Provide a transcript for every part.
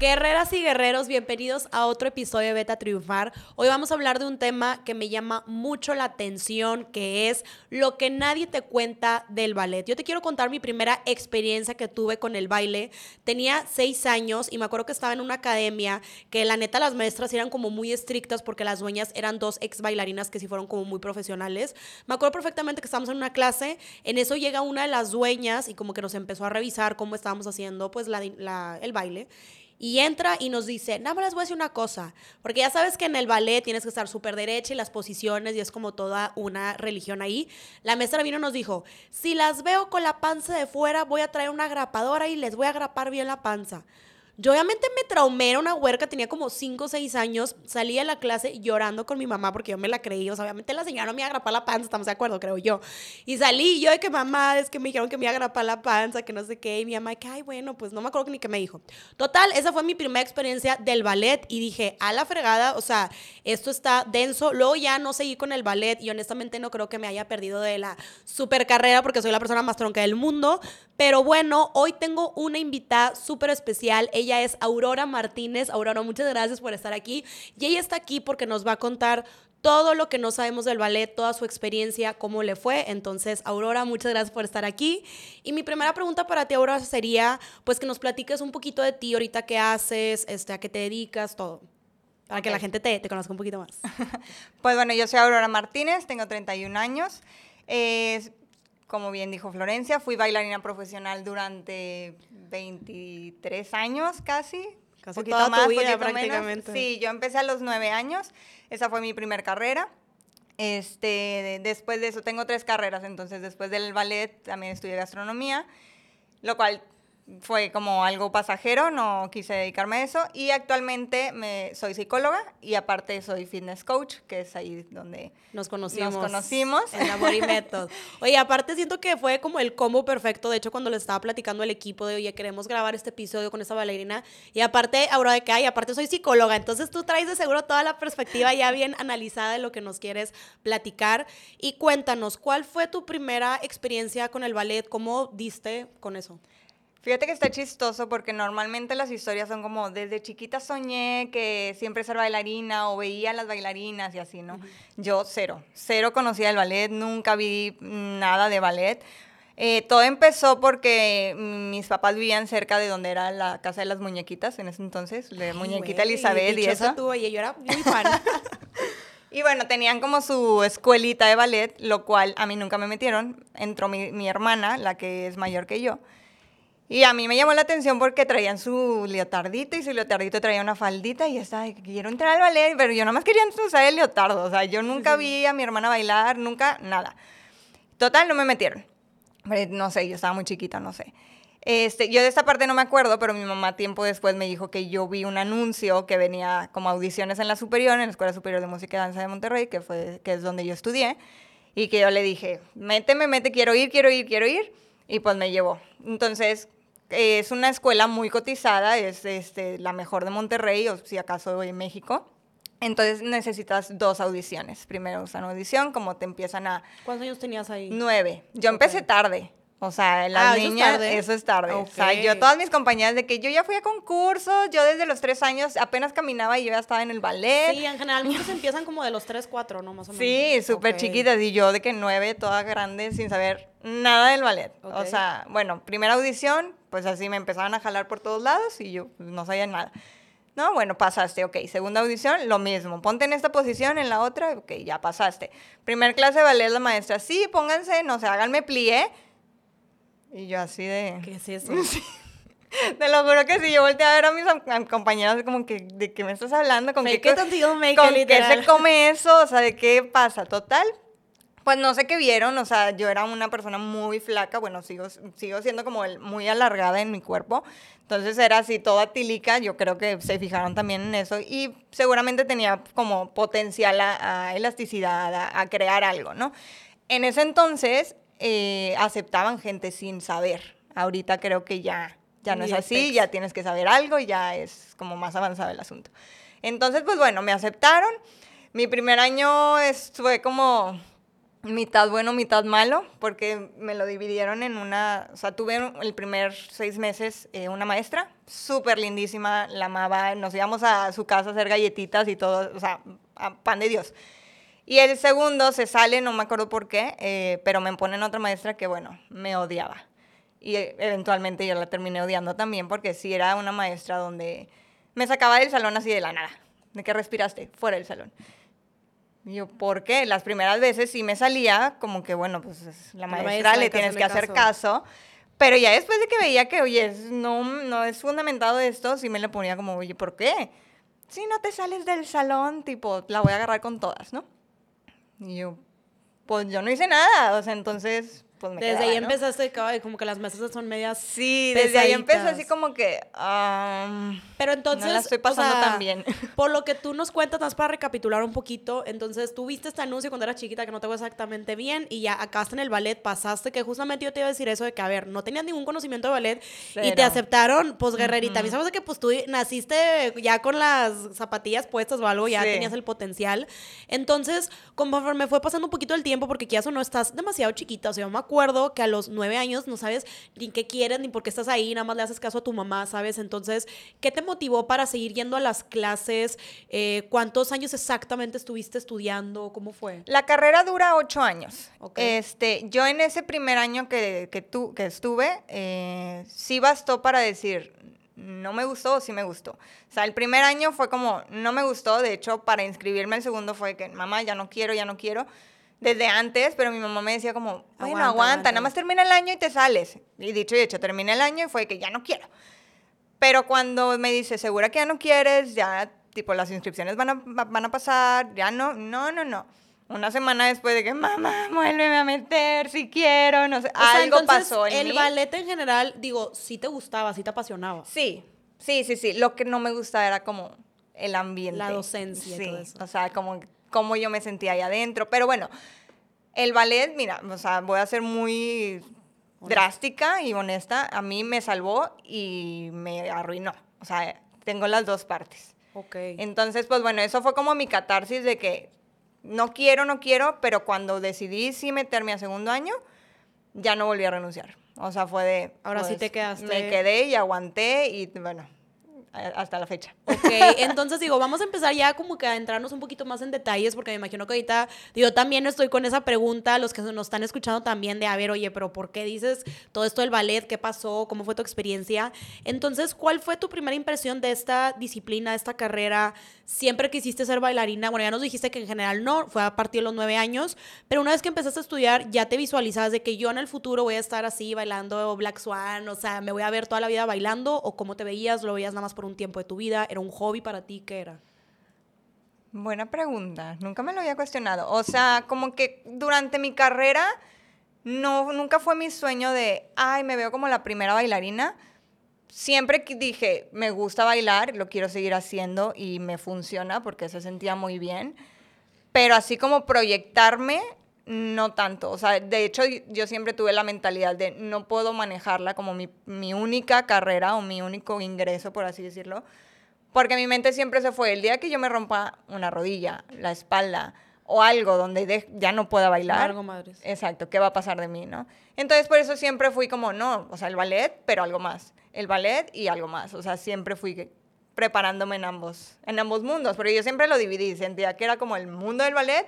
Guerreras y guerreros, bienvenidos a otro episodio de Beta Triunfar. Hoy vamos a hablar de un tema que me llama mucho la atención, que es lo que nadie te cuenta del ballet. Yo te quiero contar mi primera experiencia que tuve con el baile. Tenía seis años y me acuerdo que estaba en una academia que la neta las maestras eran como muy estrictas porque las dueñas eran dos ex bailarinas que sí fueron como muy profesionales. Me acuerdo perfectamente que estábamos en una clase, en eso llega una de las dueñas y como que nos empezó a revisar cómo estábamos haciendo pues el baile. Y entra y nos dice, nada más les voy a decir una cosa, porque ya sabes que en el ballet tienes que estar súper derecha y las posiciones y es como toda una religión ahí. La maestra vino y nos dijo, si las veo con la panza de fuera, voy a traer una grapadora y les voy a grapar bien la panza. Yo obviamente me traumé, era una huerca, tenía como 5 o 6 años, salí de la clase llorando con mi mamá porque yo me la creí, o sea, obviamente la señora no me iba a la panza, estamos de acuerdo, creo yo. Y salí yo de que mamá, es que me dijeron que me iba a la panza, que no sé qué, y mi mamá, que ay, bueno, pues no me acuerdo ni qué me dijo. Total, esa fue mi primera experiencia del ballet y dije, a la fregada, o sea, esto está denso. Luego ya no seguí con el ballet y honestamente no creo que me haya perdido de la super carrera porque soy la persona más tronca del mundo, pero bueno, hoy tengo una invitada súper especial. Ella es Aurora Martínez. Aurora, muchas gracias por estar aquí. Y ella está aquí porque nos va a contar todo lo que no sabemos del ballet, toda su experiencia, cómo le fue. Entonces, Aurora, muchas gracias por estar aquí. Y mi primera pregunta para ti, Aurora, sería, pues que nos platiques un poquito de ti, ahorita qué haces, este, a qué te dedicas, todo. Para que la gente te, te conozca un poquito más. pues bueno, yo soy Aurora Martínez, tengo 31 años. Eh, como bien dijo Florencia, fui bailarina profesional durante 23 años casi. Casi toda más, tu vida prácticamente. Sí, yo empecé a los 9 años. Esa fue mi primer carrera. Este, después de eso tengo tres carreras, entonces después del ballet también estudié gastronomía, lo cual fue como algo pasajero, no quise dedicarme a eso. Y actualmente me, soy psicóloga y aparte soy fitness coach, que es ahí donde nos conocimos. Nos conocimos. En la Body Method. Oye, aparte siento que fue como el combo perfecto. De hecho, cuando le estaba platicando al equipo de, oye, queremos grabar este episodio con esta bailarina. Y aparte, ahora de que hay, aparte soy psicóloga. Entonces tú traes de seguro toda la perspectiva ya bien analizada de lo que nos quieres platicar. Y cuéntanos, ¿cuál fue tu primera experiencia con el ballet? ¿Cómo diste con eso? Fíjate que está chistoso porque normalmente las historias son como desde chiquita soñé que siempre ser bailarina o veía a las bailarinas y así, ¿no? Yo cero, cero conocía el ballet, nunca vi nada de ballet. Eh, todo empezó porque mis papás vivían cerca de donde era la casa de las muñequitas en ese entonces, de muñequita Elizabeth y eso. Tú, y yo era muy fan. y bueno, tenían como su escuelita de ballet, lo cual a mí nunca me metieron. Entró mi, mi hermana, la que es mayor que yo. Y a mí me llamó la atención porque traían su leotardito y su leotardito traía una faldita y estaba quiero entrar al ballet, pero yo nada más quería usar el leotardo. O sea, yo nunca vi a mi hermana bailar, nunca, nada. Total, no me metieron. No sé, yo estaba muy chiquita, no sé. Este, yo de esta parte no me acuerdo, pero mi mamá tiempo después me dijo que yo vi un anuncio que venía como audiciones en la superior, en la Escuela Superior de Música y Danza de Monterrey, que, fue, que es donde yo estudié, y que yo le dije, méteme, mete, quiero ir, quiero ir, quiero ir, y pues me llevó. Entonces, es una escuela muy cotizada, es este, la mejor de Monterrey, o si acaso en México. Entonces necesitas dos audiciones. Primero una audición, como te empiezan a... ¿Cuántos años tenías ahí? Nueve. Yo empecé tarde. O sea, las ah, niñas, eso es tarde. O sea, yo, todas mis compañeras, de que yo ya fui a concursos, yo desde los tres años apenas caminaba y yo ya estaba en el ballet. Sí, en general muchos empiezan como de los tres, cuatro, ¿no? Más o menos. Sí, súper chiquitas. Y yo de que nueve, toda grande, sin saber nada del ballet. O sea, bueno, primera audición, pues así me empezaban a jalar por todos lados y yo pues, no sabía nada. No, bueno, pasaste, ok. Segunda audición, lo mismo. Ponte en esta posición, en la otra, ok, ya pasaste. Primer clase de ballet, la maestra, sí, pónganse, no sé, háganme plié y yo así de... ¿Qué es eso? Te lo juro que sí, yo volteé a ver a mis compañeros como que, ¿de qué me estás hablando? ¿Con qué, qué, con qué se come eso? O sea, ¿de qué pasa? Total, pues no sé qué vieron, o sea, yo era una persona muy flaca, bueno, sigo, sigo siendo como muy alargada en mi cuerpo, entonces era así toda tilica, yo creo que se fijaron también en eso y seguramente tenía como potencial a, elasticidad, a, a, crear algo, ¿no? En ese entonces eh, aceptaban gente sin saber. Ahorita creo que ya, ya no es así, ya tienes que saber algo y ya es como más avanzado el asunto. Entonces, pues bueno, me aceptaron. Mi primer año fue como mitad bueno, mitad malo, porque me lo dividieron en una, o sea, tuve el primer seis meses eh, una maestra, súper lindísima, la amaba, nos íbamos a su casa a hacer galletitas y todo, o sea, pan de Dios. Y el segundo se sale, no me acuerdo por qué, eh, pero me ponen otra maestra que, bueno, me odiaba. Y eh, eventualmente yo la terminé odiando también, porque sí era una maestra donde me sacaba del salón así de la nada. ¿De qué respiraste? Fuera del salón. Y yo, ¿por qué? Las primeras veces sí me salía como que, bueno, pues la maestra, le tienes que hacer caso. Pero ya después de que veía que, oye, no, no es fundamentado esto, sí me le ponía como, oye, ¿por qué? Si no te sales del salón, tipo, la voy a agarrar con todas, ¿no? Y yo, pues yo no hice nada, o sea, entonces pues Desde ahí empezaste, como que las mesas son medias. Sí, desde ahí empezó así como que. Pero entonces. No la estoy pasando tan bien. Por lo que tú nos cuentas, más para recapitular un poquito, entonces tú viste este anuncio cuando eras chiquita que no te fue exactamente bien y ya acabaste en el ballet, pasaste que justamente yo te iba a decir eso de que, a ver, no tenías ningún conocimiento de ballet y te aceptaron, pues guerrerita. A mí sabes que pues tú naciste ya con las zapatillas puestas o algo, ya tenías el potencial. Entonces, conforme fue pasando un poquito el tiempo, porque ya eso no estás demasiado chiquita, o sea, me acuerdo que a los nueve años no sabes ni qué quieres, ni por qué estás ahí, nada más le haces caso a tu mamá, ¿sabes? Entonces, ¿qué te motivó para seguir yendo a las clases? Eh, ¿Cuántos años exactamente estuviste estudiando? ¿Cómo fue? La carrera dura ocho años. Este, yo en ese primer año que, que, que estuve, eh, sí bastó para decir, no me gustó o sí me gustó. O sea, el primer año fue como, no me gustó, de hecho, para inscribirme el segundo fue que, mamá, ya no quiero, ya no quiero desde antes, pero mi mamá me decía como, bueno, aguanta, nada más termina el año y te sales. Y dicho y hecho, terminé el año y fue que ya no quiero. Pero cuando me dice, ¿segura que ya no quieres? Ya, tipo, las inscripciones van a, van a pasar, ya no, no, no, no. Una semana después de que, mamá, vuélveme a meter si quiero, no sé, algo pasó en el ballet en general, digo, sí te gustaba, sí te apasionaba. Sí, sí, sí, sí. Lo que no me gustaba era como el ambiente. La docencia y todo eso. O sea, como cómo yo me sentía ahí adentro. Pero bueno, el ballet, mira, o sea, voy a ser muy drástica y honesta. A mí me salvó y me arruinó. O sea, tengo las dos partes. Ok. Entonces, pues bueno, eso fue como mi catarsis de que no quiero, no quiero, pero cuando decidí sí meterme a segundo año, ya no volví a renunciar. O sea, fue de... Ahora sí pues, te quedaste. Me quedé y aguanté y bueno, hasta la fecha. Ok, entonces digo, vamos a empezar ya como que a entrarnos un poquito más en detalles, porque me imagino que ahorita, yo también estoy con esa pregunta, los que nos están escuchando también, de a ver, oye, pero ¿por qué dices todo esto del ballet? ¿Qué pasó? ¿Cómo fue tu experiencia? Entonces, ¿cuál fue tu primera impresión de esta disciplina, de esta carrera? ¿Siempre quisiste ser bailarina? Bueno, ya nos dijiste que en general no, fue a partir de los nueve años, pero una vez que empezaste a estudiar, ya te visualizabas de que yo en el futuro voy a estar así bailando Black Swan, o sea, me voy a ver toda la vida bailando, o cómo te veías, lo veías nada más por un tiempo de tu vida? ¿Era un hobby para ti? ¿Qué era? Buena pregunta. Nunca me lo había cuestionado. O sea, como que durante mi carrera no, nunca fue mi sueño de, ay, me veo como la primera bailarina. Siempre dije, me gusta bailar, lo quiero seguir haciendo y me funciona porque se sentía muy bien. Pero así como proyectarme, no tanto. O sea, de hecho, yo siempre tuve la mentalidad de no puedo manejarla como mi, mi, única carrera o mi único ingreso, por así decirlo. Porque mi mente siempre se fue. El día que yo me rompa una rodilla, la espalda o algo donde ya no pueda bailar. Algo madres. Exacto, ¿qué va a pasar de mí, no? Entonces, por eso siempre fui como, no, o sea, el ballet, pero algo más. El ballet y algo más. O sea, siempre fui preparándome en ambos, en ambos mundos. Porque yo siempre lo dividí. Sentía que era como el mundo del ballet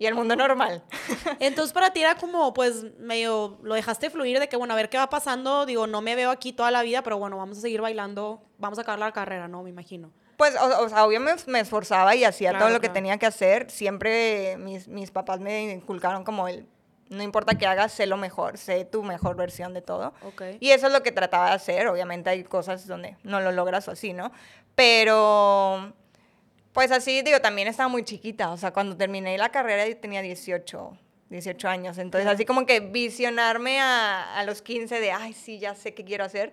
y el mundo normal. Entonces para ti era como, pues, medio, lo dejaste fluir de que, bueno, a ver qué va pasando, digo, no me veo aquí toda la vida, pero bueno, vamos a seguir bailando, vamos a acabar la carrera, ¿no? Me imagino. Pues, o, sea, obviamente me, esforzaba y hacía todo lo que tenía que hacer. Siempre mis, mis papás me inculcaron como el, no importa qué hagas, sé lo mejor, sé tu mejor versión de todo. Okay. Y eso es lo que trataba de hacer. Obviamente hay cosas donde no lo logras o así, ¿no? Pero pues así, digo, también estaba muy chiquita. O sea, cuando terminé la carrera yo tenía 18, 18 años. Entonces, así como que visionarme a, a, los 15 de, ay, sí, ya sé qué quiero hacer.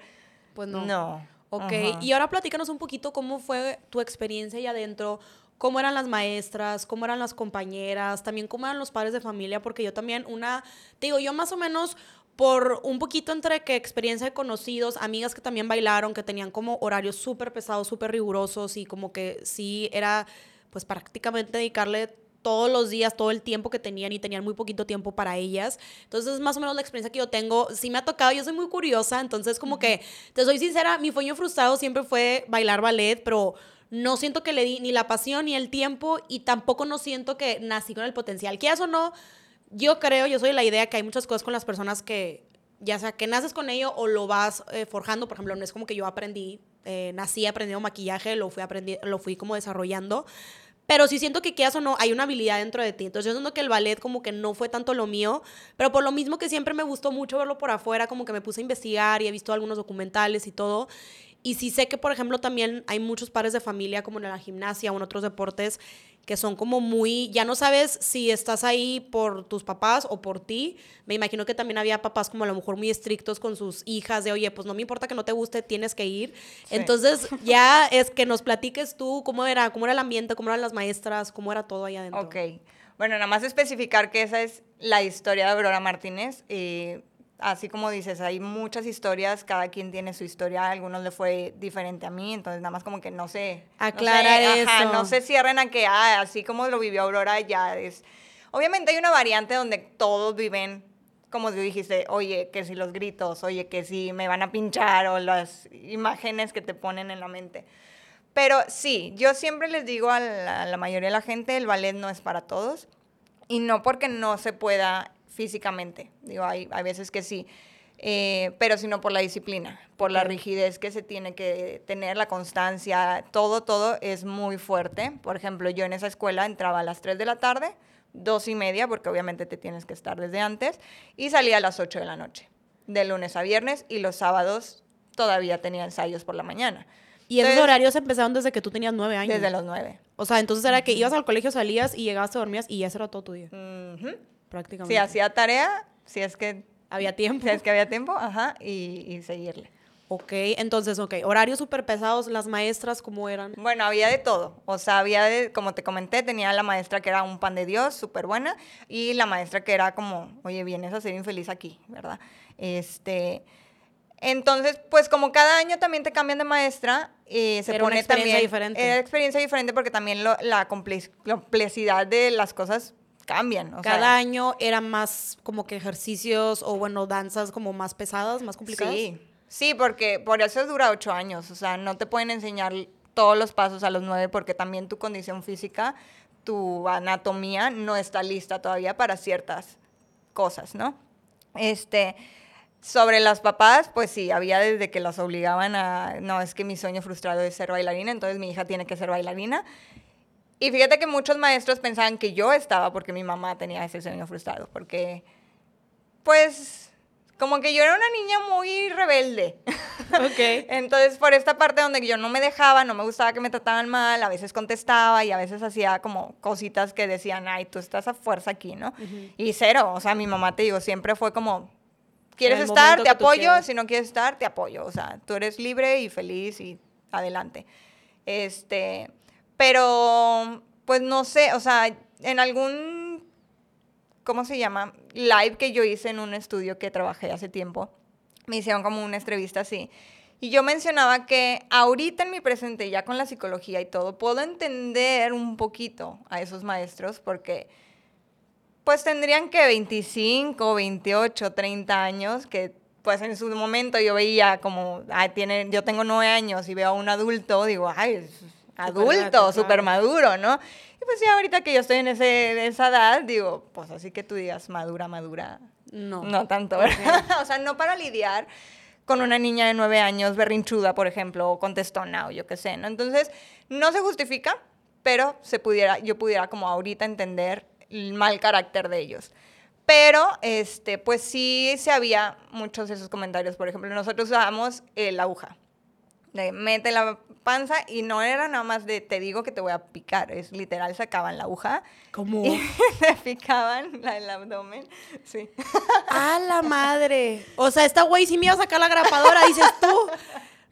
Pues no. No. Ok, y ahora platícanos un poquito cómo fue tu experiencia ahí adentro, cómo eran las maestras, cómo eran las compañeras, también cómo eran los padres de familia, porque yo también una, te digo, yo más o menos por un poquito entre que experiencia de conocidos, amigas que también bailaron, que tenían como horarios súper pesados, súper rigurosos y como que sí era pues prácticamente dedicarle todos los días, todo el tiempo que tenían y tenían muy poquito tiempo para ellas. Entonces, es más o menos la experiencia que yo tengo. Sí me ha tocado, yo soy muy curiosa, entonces como que, te soy sincera, mi sueño frustrado siempre fue bailar ballet, pero no siento que le di ni la pasión ni el tiempo y tampoco no siento que nací con el potencial. ¿Qué o no? Yo creo, yo soy la idea que hay muchas cosas con las personas que ya sea que naces con ello o lo vas eh, forjando, por ejemplo, no es como que yo aprendí, eh, nací aprendiendo maquillaje, lo fui, aprendi lo fui como desarrollando, pero sí siento que quieras o no, hay una habilidad dentro de ti. Entonces yo siento que el ballet como que no fue tanto lo mío, pero por lo mismo que siempre me gustó mucho verlo por afuera, como que me puse a investigar y he visto algunos documentales y todo. Y sí sé que, por ejemplo, también hay muchos padres de familia, como en la gimnasia o en otros deportes, que son como muy, ya no sabes si estás ahí por tus papás o por ti. Me imagino que también había papás como a lo mejor muy estrictos con sus hijas de, oye, pues no me importa que no te guste, tienes que ir. Entonces ya es que nos platiques tú cómo era, cómo era el ambiente, cómo eran las maestras, cómo era todo allá adentro. Ok. Bueno, nada más especificar que esa es la historia de Aurora Martínez. y así como dices, hay muchas historias, cada quien tiene su historia, a algunos le fue diferente a mí, entonces nada más como que no sé. Aclara no eso. no se cierren a que, ah, así como lo vivió Aurora, ya es... Obviamente hay una variante donde todos viven, como tú dijiste, oye, que si los gritos, oye, que si me van a pinchar, o las imágenes que te ponen en la mente. Pero sí, yo siempre les digo a la, a la mayoría de la gente, el ballet no es para todos. Y no porque no se pueda físicamente. Digo, hay, hay veces que sí. Eh, pero sino por la disciplina, por la rigidez que se tiene que tener, la constancia, todo, todo es muy fuerte. Por ejemplo, yo en esa escuela entraba a las 3 de la tarde, dos y media, porque obviamente te tienes que estar desde antes, y salía a las 8 de la noche, de lunes a viernes, y los sábados todavía tenía ensayos por la mañana. Y esos horarios empezaron desde que tú tenías nueve años. Desde los nueve. O sea, entonces era que ibas al colegio, salías y llegabas, te dormías y eso era todo tu día. Prácticamente. Si hacía tarea, si es que... Había tiempo. Si es que había tiempo, ajá, y, y seguirle. Ok, entonces, ok, horarios súper pesados, las maestras, ¿cómo eran? Bueno, había de todo. O sea, había de, como te comenté, tenía la maestra que era un pan de Dios, súper buena, y la maestra que era como, oye, vienes a ser infeliz aquí, ¿verdad? Este, entonces, pues como cada año también te cambian de maestra, eh, se era pone una experiencia también... diferente. Era experiencia diferente porque también lo- la comple- complejidad de las cosas cambian. o Cada sea, año eran más como que ejercicios o, bueno, danzas como más pesadas, más complicadas. Sí, sí, porque por eso dura ocho años. O sea, no te pueden enseñar todos los pasos a los nueve porque también tu condición física, tu anatomía no está lista todavía para ciertas cosas, ¿no? Este, sobre las papás, pues sí, había desde que las obligaban a, no, es que mi sueño frustrado es ser bailarina, entonces mi hija tiene que ser bailarina. Y fíjate que muchos maestros pensaban que yo estaba porque mi mamá tenía ese sueño frustrado, porque, pues, como que yo era una niña muy rebelde. Ok. Entonces, por esta parte donde yo no me dejaba, no me gustaba que me trataban mal, a veces contestaba y a veces hacía como cositas que decían, ay, tú estás a fuerza aquí, ¿no? Y cero, o sea, mi mamá, te digo, siempre fue como, ¿quieres estar? Te apoyo, si no quieres estar, te apoyo, o sea, tú eres libre y feliz y adelante. Este, pero, pues no sé, o sea, en algún ¿cómo se llama? Live que yo hice en un estudio que trabajé hace tiempo. Me hicieron como una entrevista así. Y yo mencionaba que ahorita en mi presente, ya con la psicología y todo, puedo entender un poquito a esos maestros porque pues tendrían que 25, 28, 30 años, que pues en su momento yo veía como, ay, tiene, yo tengo nueve años y veo a un adulto, digo, ay, adulto, claro. súper maduro, ¿no? Y pues ya ahorita que yo estoy en ese, esa edad, digo, pues así que tú digas madura, madura, No. no tanto, ¿verdad? o sea, no para lidiar con una niña de nueve años berrinchuda, por ejemplo, o contestona o yo qué sé, ¿no? Entonces, no se justifica, pero se pudiera, yo pudiera como ahorita entender el mal carácter de ellos. Pero, este, pues sí se había muchos de esos comentarios. Por ejemplo, nosotros usábamos la aguja. De mete la panza y no era nada más de te digo que te voy a picar. Es literal, sacaban la aguja ¿Cómo? y te picaban la, el abdomen. Sí. ¡A la madre! O sea, esta güey sí me iba a sacar la grapadora, dices tú.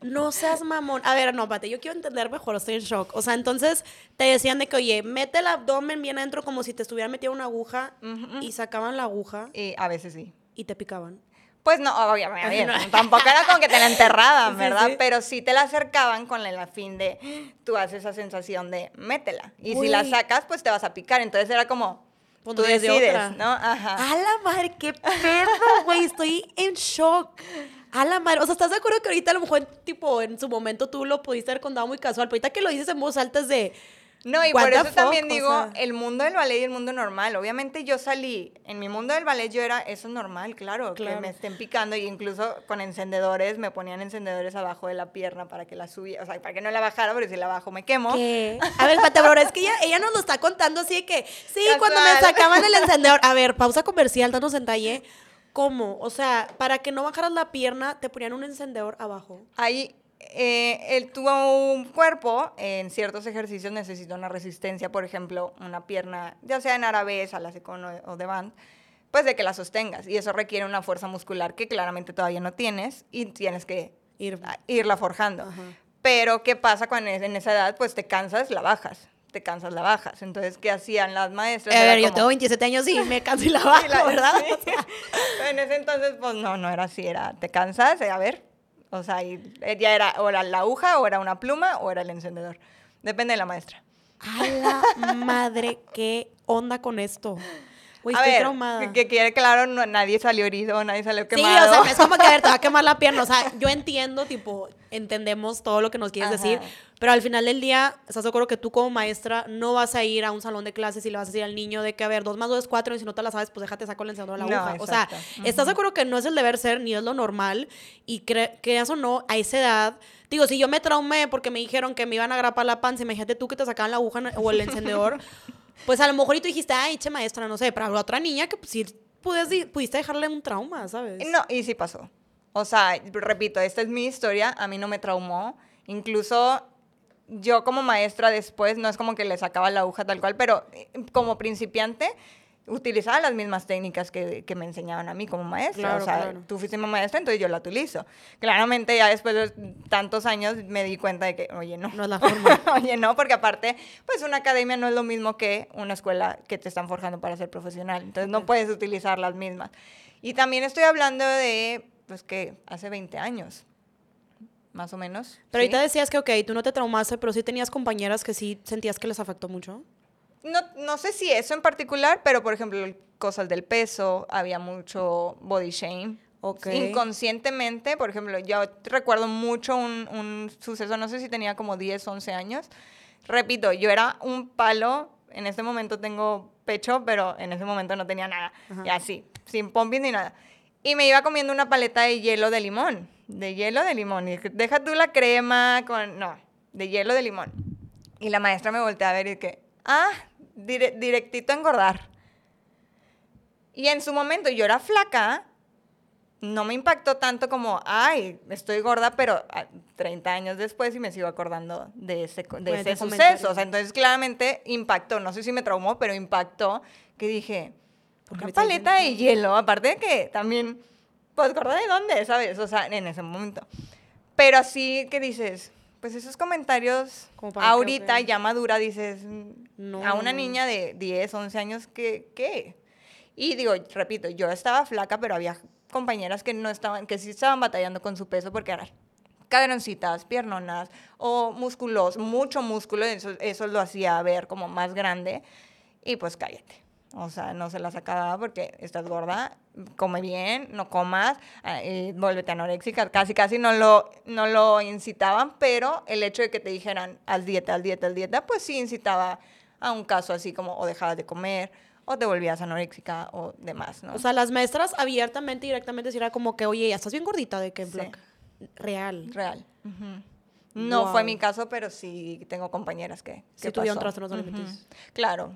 No seas mamón. A ver, no, espérate, yo quiero entender mejor, estoy en shock. O sea, entonces te decían de que, oye, mete el abdomen bien adentro como si te estuviera metiendo una aguja y sacaban la aguja Y a veces sí. y te picaban. Pues no, obviamente, tampoco era como que te la enterraban, ¿verdad? sí. Pero sí te la acercaban con el fin de, tú haces esa sensación de, métela. Y si la sacas, pues te vas a picar. Entonces era como, Pues tú decides, otra. ¿no? Ajá. A la madre, qué pedo, güey. Estoy en shock. A la madre. O sea, ¿estás de acuerdo que ahorita a lo mejor, tipo, en su momento tú lo pudiste haber contado muy casual? Pero ahorita que lo dices en voz alta es de. No, y por eso también o digo, sea. el mundo del ballet y el mundo normal. Obviamente yo salí, en mi mundo del ballet yo era, eso es normal, claro, Claro. que me estén picando y incluso con encendedores, me ponían encendedores abajo de la pierna para que la subiera, o sea, para que no la bajara, porque si la bajo me quemo. ¿Qué? A ver, bro, es que ella, ella nos lo está contando así de que, sí, cuando me sacaban el encendedor. A ver, pausa comercial, danos detalle. ¿Cómo? O sea, para que no bajaras la pierna, te ponían un encendedor abajo. Ahí, eh, el, tu un cuerpo en ciertos ejercicios necesita una resistencia, por ejemplo, una pierna, ya sea en la secón o, de band, pues de que la sostengas. Y eso requiere una fuerza muscular que claramente todavía no tienes y tienes que Ir. irla forjando. Ajá. Pero, ¿qué pasa cuando es- en esa edad? Pues te cansas, la bajas. Te cansas, la bajas. Entonces, ¿qué hacían las maestras? A ver, yo como- tengo 27 años y me canso y la bajo, ¿verdad? sí. En ese entonces, pues no, no era así, era, te cansas, eh, a ver, o sea, ya era o era la aguja, o era una pluma, o era el encendedor. Depende de la maestra. A la madre, ¿qué onda con esto? A estoy ver, traumada. que, que claro, no- nadie salió herido, nadie salió Sí, quemado. o sea, no es como que a ver, te va a quemar la pierna. O sea, yo entiendo, tipo, entendemos todo lo que nos quieres Ajá. decir, pero al final del día, estás de acuerdo que tú como maestra no vas a ir a un salón de clases y le vas a decir al niño de que, a ver, dos más dos es cuatro y si no te la sabes, pues déjate saco el encendedor de la No, aguja. O sea, estás de acuerdo que no es el deber ser ni es lo normal y cre- creas o no, a esa edad, digo, si yo me traumé porque me dijeron que me iban a agrapar la panza, imagínate tú que te sacaban la aguja o el encendedor, pues a lo mejor y tú dijiste, ay, che maestra, no sé, pero habrá otra niña que pues, sí pudiste dejarle un trauma, ¿sabes? No, y sí pasó. O sea, repito, esta es mi historia, a mí no me traumó. Incluso yo como maestra después, no es como que le sacaba la aguja tal cual, pero eh, como principiante utilizaba las mismas técnicas que, que me enseñaban a mí como maestra. Claro, o sea, claro. tú fuiste mi maestra, entonces yo la utilizo. Claramente ya después de tantos años me di cuenta de que, oye, no. No es la forma. Oye, no, porque aparte, pues una academia no es lo mismo que una escuela que te están forjando para ser profesional. Entonces no puedes utilizar las mismas. Y también estoy hablando de, pues que hace 20 años, más o menos. Pero ¿sí? ahorita decías que, ok, tú no te traumaste, pero sí tenías compañeras que sí sentías que les afectó mucho. No, no sé si eso en particular, pero por ejemplo, cosas del peso, había mucho body shame. Inconscientemente, por ejemplo, yo recuerdo mucho un, un suceso, no sé si tenía como 10, 11 años. Repito, yo era un palo, en este momento tengo pecho, pero en ese momento no tenía nada. Y así, sin pompis ni nada. Y me iba comiendo una paleta de hielo de limón, de hielo de limón. Y dije, deja tú la crema con... No, de hielo de limón. Y la maestra me voltea a ver y que, ah, dire- directito a engordar. Y en su momento yo era flaca, no me impactó tanto como, ay, estoy gorda, pero ah, 30 años después y me sigo acordando de ese, de Bueno, ese suceso. O sea, entonces claramente impactó, no sé si me traumó, pero impactó que dije, ¿Por qué una paleta de hielo, aparte de que también, pues gorda de dónde, ¿sabes? O sea, en ese momento. Pero así que dices, pues esos comentarios ahorita ya madura dices, No, a una no. niña de 10, 11 años, ¿qué? ¿qué? Y digo, repito, yo estaba flaca, pero había compañeras que no estaban, que sí estaban batallando con su peso porque eran caderoncitas, piernonas o músculos, mucho músculo, eso, eso lo hacía ver como más grande. Y pues cállate. O sea, no se la sacaba porque estás gorda, come bien, no comas, ah, y vuélvete anoréxica. Casi, casi no lo, no lo incitaban, pero el hecho de que te dijeran, haz dieta, haz dieta, haz dieta, pues sí incitaba a un caso así como o dejabas de comer o te volvías anoréxica o demás, ¿no? O sea, las maestras abiertamente y directamente decían como que, oye, ya estás bien gordita de que Sí. Real. Real. No Wow. fue mi caso, pero sí tengo compañeras que, Sí que tuvieron pasó. trastornos alimenticios. Claro.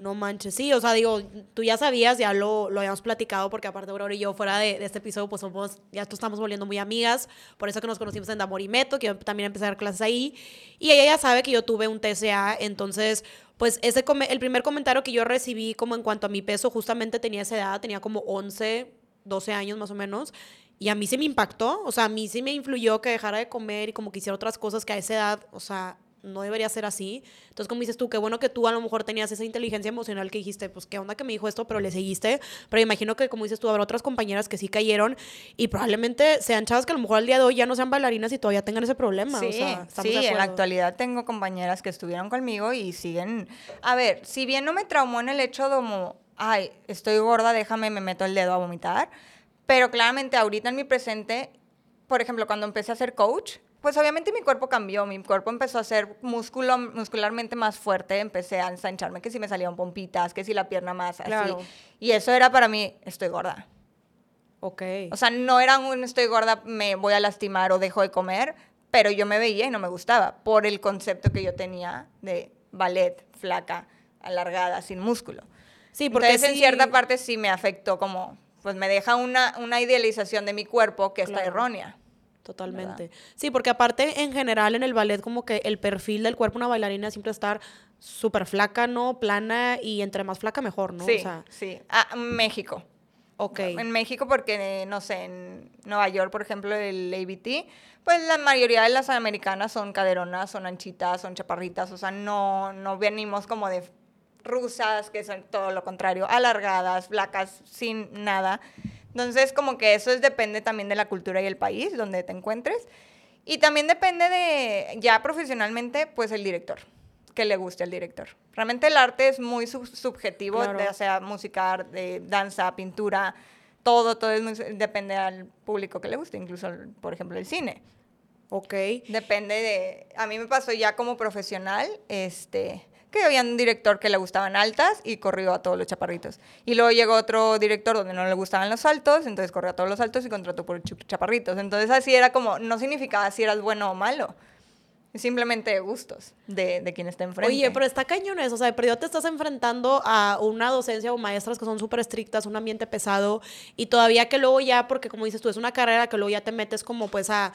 No manches, sí, o sea, digo, tú ya sabías, ya lo, lo habíamos platicado, porque aparte Aurora y yo fuera de, este episodio, pues somos, ya tú estamos volviendo muy amigas, por eso que nos conocimos en Damor y Meto, que yo también empecé a dar clases ahí, y ella ya sabe que yo tuve un TCA, entonces, pues ese el primer comentario que yo recibí como en cuanto a mi peso, justamente tenía esa edad, tenía como 11, 12 años más o menos, y a mí sí me impactó, o sea, a mí sí me influyó que dejara de comer y como que hiciera otras cosas que a esa edad, o sea, no debería ser así. Entonces, como dices tú, qué bueno que tú a lo mejor tenías esa inteligencia emocional que dijiste, pues qué onda que me dijo esto, pero le seguiste. Pero imagino que, como dices tú, habrá otras compañeras que sí cayeron y probablemente sean chavas que a lo mejor al día de hoy ya no sean bailarinas y todavía tengan ese problema. Sí, sí en la actualidad tengo compañeras que estuvieron conmigo y siguen. A ver, si bien no me traumó en el hecho de como, ay, estoy gorda, déjame, me meto el dedo a vomitar. Pero claramente ahorita en mi presente, por ejemplo, cuando empecé a ser coach, pues obviamente mi cuerpo cambió, mi cuerpo empezó a ser muscularmente más fuerte, empecé a ensancharme, que si me salían pompitas, que si la pierna más así. Y eso era para mí, estoy gorda. Ok. O sea, no era un estoy gorda, me voy a lastimar o dejo de comer, pero yo me veía y no me gustaba por el concepto que yo tenía de ballet, flaca, alargada, sin músculo. Sí, porque Entonces, en cierta parte sí me afectó como, pues me deja una, una idealización de mi cuerpo que está errónea. Totalmente. Sí, porque aparte, en general, en el ballet, como que el perfil del cuerpo de una bailarina siempre estar súper flaca, ¿no? Plana y entre más flaca, mejor, ¿no? Sí, sí. Ah, México. Ok. En México, porque, no sé, en Nueva York, por ejemplo, el ABT, pues la mayoría de las americanas son caderonas, son anchitas, son chaparritas, o sea, no, no venimos como de rusas, que son todo lo contrario, alargadas, flacas, sin nada. Entonces, como que eso es, depende también de la cultura y el país donde te encuentres. Y también depende de, ya profesionalmente, pues el director, que le guste al director. Realmente el arte es muy subjetivo, ya sea música, de danza, pintura, todo, todo es depende al público que le guste, incluso, por ejemplo, el cine. Ok. Depende de, a mí me pasó ya como profesional, este, que había un director que le gustaban altas y corrió a todos los chaparritos. Y luego llegó otro director donde no le gustaban los altos, entonces corrió a todos los altos y contrató por chaparritos. Entonces así era como, no significaba si eras bueno o malo. Simplemente gustos de, de quien está enfrente. Oye, pero está cañón eso. O sea, pero te estás enfrentando a una docencia o maestras que son súper estrictas, un ambiente pesado, y todavía que luego ya, porque como dices tú, es una carrera que luego ya te metes como pues a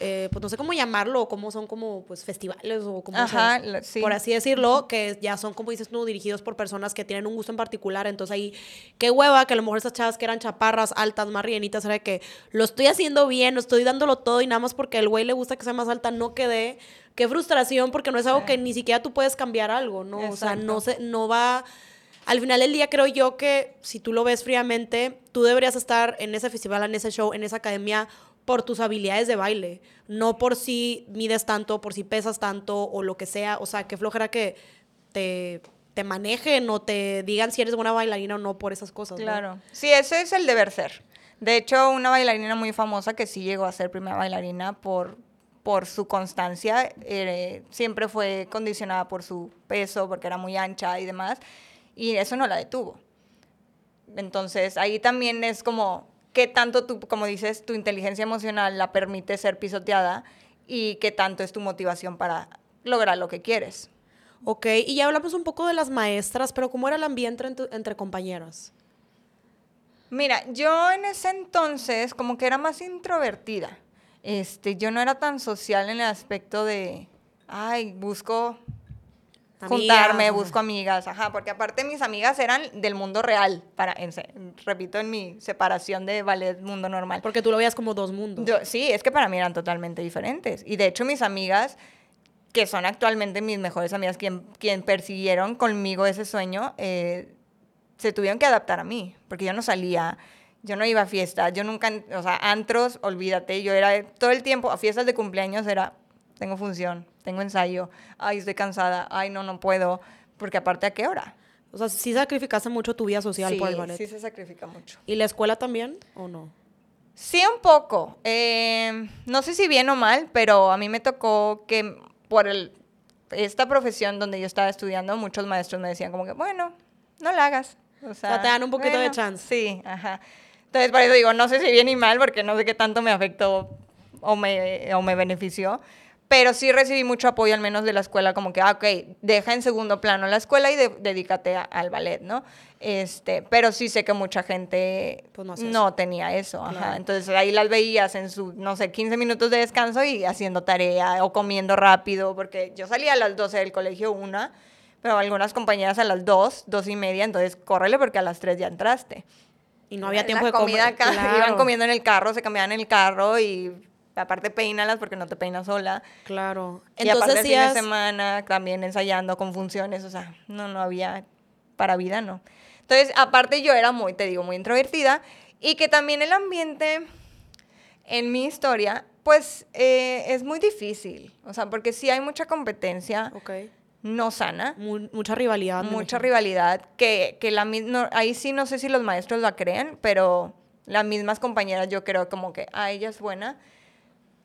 eh, pues no sé cómo llamarlo, o cómo son como pues festivales o como por así decirlo, que ya son como dices tú, dirigidos por personas que tienen un gusto en particular, entonces ahí, qué hueva que a lo mejor esas chavas que eran chaparras, altas, más rienitas, era que lo estoy haciendo bien, lo estoy dándolo todo y nada más porque al güey le gusta que sea más alta, no quedé, qué frustración porque no es algo que ni siquiera tú puedes cambiar algo, ¿no? O sea, no, se, no va al final del día creo yo que si tú lo ves fríamente, tú deberías estar en ese festival, en ese show, en esa academia por tus habilidades de baile, no por si mides tanto, por si pesas tanto o lo que sea. O sea, qué flojera que te, te manejen o te digan si eres buena bailarina o no por esas cosas. Claro. Sí, ese es el deber ser. De hecho, una bailarina muy famosa que sí llegó a ser primera bailarina por, por su constancia, eh, siempre fue condicionada por su peso, porque era muy ancha y demás, y eso no la detuvo. Entonces, ahí también es como, qué tanto tú, como dices, tu inteligencia emocional la permite ser pisoteada y qué tanto es tu motivación para lograr lo que quieres. Ok, y ya hablamos un poco de las maestras, pero ¿cómo era el ambiente entre, entre compañeras? Mira, yo en ese entonces como que era más introvertida. Este, yo no era tan social en el aspecto de, ay, busco juntarme, busco amigas, ajá, porque aparte mis amigas eran del mundo real, para, repito, en mi separación de ballet mundo normal. Porque tú lo veías como dos mundos. sí, es que para mí eran totalmente diferentes. Y de hecho mis amigas, que son actualmente mis mejores amigas, quien, quien persiguieron conmigo ese sueño, eh, se tuvieron que adaptar a mí, porque yo no salía, yo no iba a fiestas, yo nunca, o sea, antros, olvídate, yo era todo el tiempo, a fiestas de cumpleaños era, tengo función, tengo ensayo, ay, estoy cansada, ay, no, no puedo, porque aparte a qué hora. O sea, sí sacrificaste mucho tu vida social por el ballet. Sí, se sacrifica mucho. ¿Y la escuela también o no? Sí, un poco. Eh, no sé si bien o mal, pero a mí me tocó que por el, esta profesión donde yo estaba estudiando, muchos maestros me decían como que, bueno, no la hagas. O sea, te dan un poquito de chance. Sí, ajá. Entonces, por eso digo, no sé si bien y mal, porque no sé qué tanto me afectó o me, o me benefició pero sí recibí mucho apoyo al menos de la escuela, como que, ah, ok, deja en segundo plano la escuela y dedícate al ballet, ¿no? Este, pero sí sé que mucha gente pues no, tenía eso, ajá. Entonces ahí las veías en su, no sé, 15 minutos de descanso y haciendo tarea o comiendo rápido, porque yo salía a las 12 del colegio una, pero algunas compañeras a las 2, 2 y media, entonces córrele porque a las 3 ya entraste. Y no había tiempo de comer. Iban comiendo en el carro, se cambiaban en el carro y aparte peínalas porque no te peinas sola. Claro. y aparte el fin de semana también ensayando con funciones, o sea, no, no había para vida, no. Entonces, aparte yo era muy, te digo, muy introvertida y que también el ambiente en mi historia, pues eh, es muy difícil, o sea, porque sí hay mucha competencia. No sana. mucha rivalidad. Mucha rivalidad. Que, que la misma. ahí sí no sé si los maestros la creen, pero las mismas compañeras yo creo como que, ah, ella es buena.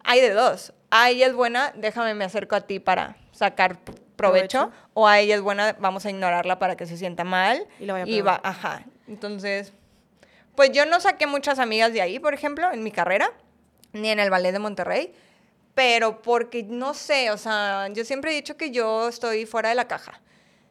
Hay de dos. Ah, ella es buena, déjame me acerco a ti para sacar provecho, o a ella es buena, vamos a ignorarla para que se sienta mal. Y la vaya a y va, ajá. Entonces, pues yo no saqué muchas amigas de ahí, por ejemplo, en mi carrera, ni en el ballet de Monterrey, pero porque no sé, o sea, yo siempre he dicho que yo estoy fuera de la caja.